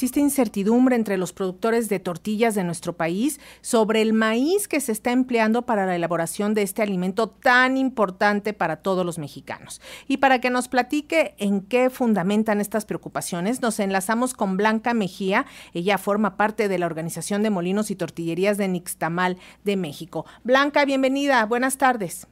existe incertidumbre entre los productores de tortillas de nuestro país sobre el maíz que se está empleando para la elaboración de este alimento tan importante para todos los mexicanos. Y para que nos platique en qué fundamentan estas preocupaciones, nos enlazamos con Blanca Mejía. Ella forma parte de la Organización de Molinos y Tortillerías de Nixtamal de México. Blanca, bienvenida. Buenas tardes.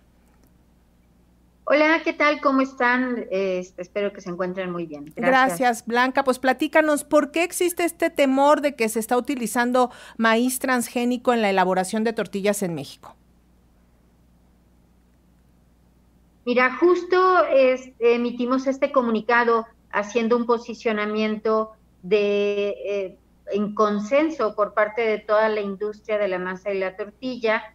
Hola, ¿qué tal? ¿Cómo están? Este, espero que se encuentren muy bien. Gracias. Gracias. Blanca. Pues platícanos, ¿por qué existe este temor de que se está utilizando maíz transgénico en la elaboración de tortillas en México? Mira, justo emitimos este comunicado haciendo un posicionamiento de eh, en consenso por parte de toda la industria de la masa y la tortilla,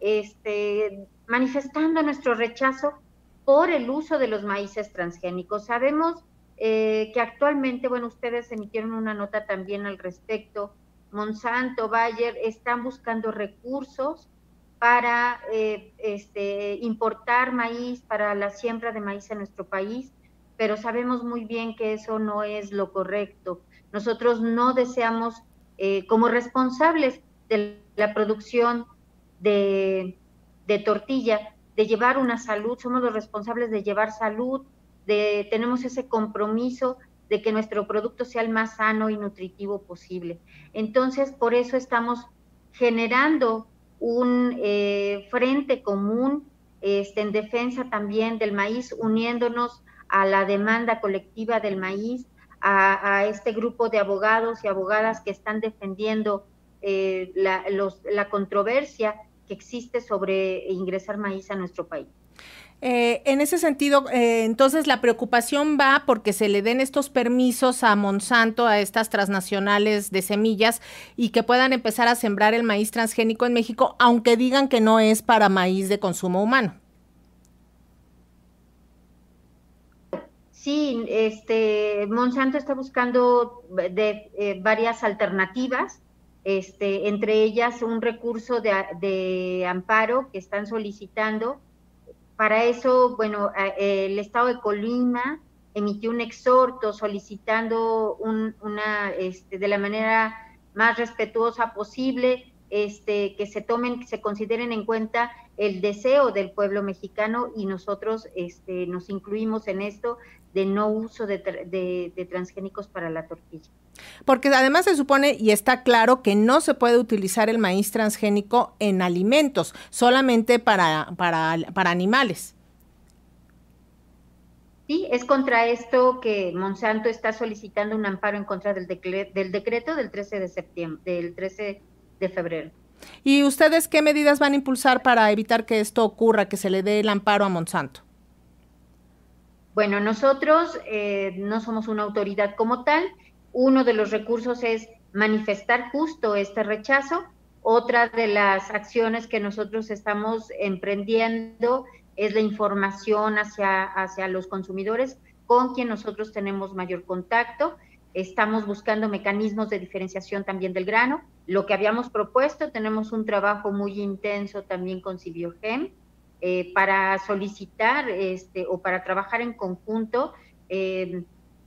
este, manifestando nuestro rechazo por el uso de los maíces transgénicos. Sabemos eh, que actualmente, bueno, ustedes emitieron una nota también al respecto. Monsanto, Bayer están buscando recursos para eh, este, importar maíz, para la siembra de maíz en nuestro país, pero sabemos muy bien que eso no es lo correcto. Nosotros no deseamos, eh, como responsables de la producción de, de tortilla, de llevar una salud, somos los responsables de llevar salud, de tenemos ese compromiso de que nuestro producto sea el más sano y nutritivo posible. Entonces, por eso estamos generando un eh, frente común este, en defensa también del maíz, uniéndonos a la demanda colectiva del maíz, a, este grupo de abogados y abogadas que están defendiendo eh, la, la controversia que existe sobre ingresar maíz a nuestro país. Eh, en ese sentido, eh, entonces la preocupación va porque se le den estos permisos a Monsanto, a estas transnacionales de semillas, y que puedan empezar a sembrar el maíz transgénico en México, aunque digan que no es para maíz de consumo humano. Sí, este, Monsanto está buscando de, eh, varias alternativas este, entre ellas un recurso de, amparo que están solicitando. Para eso, bueno, el Estado de Colima emitió un exhorto solicitando una, este, de la manera más respetuosa posible, este, que se tomen, que se consideren en cuenta el deseo del pueblo mexicano y nosotros este, nos incluimos en esto de no uso de, transgénicos para la tortilla. Porque además se supone y está claro que no se puede utilizar el maíz transgénico en alimentos, solamente para, para, para animales. Sí, es contra esto que Monsanto está solicitando un amparo en contra del, del decreto del 13 de septiembre, del 13 de febrero. ¿Y ustedes qué medidas van a impulsar para evitar que esto ocurra, que se le dé el amparo a Monsanto? Bueno, nosotros eh, no somos una autoridad como tal. Uno de los recursos es manifestar justo este rechazo. Otra de las acciones que nosotros estamos emprendiendo es la información hacia, hacia los consumidores con quien nosotros tenemos mayor contacto. Estamos buscando mecanismos de diferenciación también del grano. Lo que habíamos propuesto, tenemos un trabajo muy intenso también con Cibiogem eh, para solicitar este, o para trabajar en conjunto em,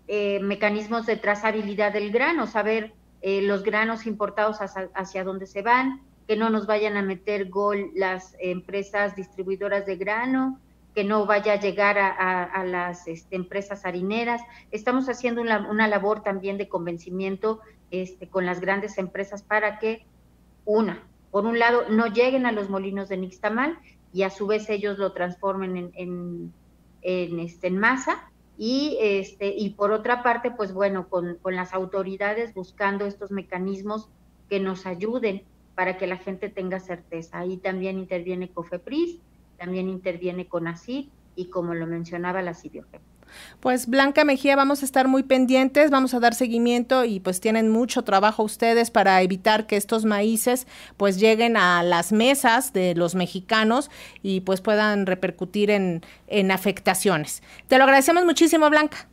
eh, mecanismos de trazabilidad del grano, saber eh, los granos importados hacia, dónde se van, que no nos vayan a meter gol las empresas distribuidoras de grano, que no vaya a llegar a, las este, empresas harineras. Estamos haciendo una, una, labor también de convencimiento este, con las grandes empresas para que, una, por un lado, no lleguen a los molinos de Nixtamal y a su vez ellos lo transformen en, en, en, este, en masa. Y, este, y por otra parte, pues bueno, con, con las autoridades buscando estos mecanismos que nos ayuden para que la gente tenga certeza. Ahí también interviene COFEPRIS, también interviene CONACYT y como lo mencionaba la CIDIOGEP. Pues Blanca Mejía, vamos a estar muy pendientes, vamos a dar seguimiento y pues tienen mucho trabajo ustedes para evitar que estos maíces pues lleguen a las mesas de los mexicanos y pues puedan repercutir en, en afectaciones. Te lo agradecemos muchísimo, Blanca.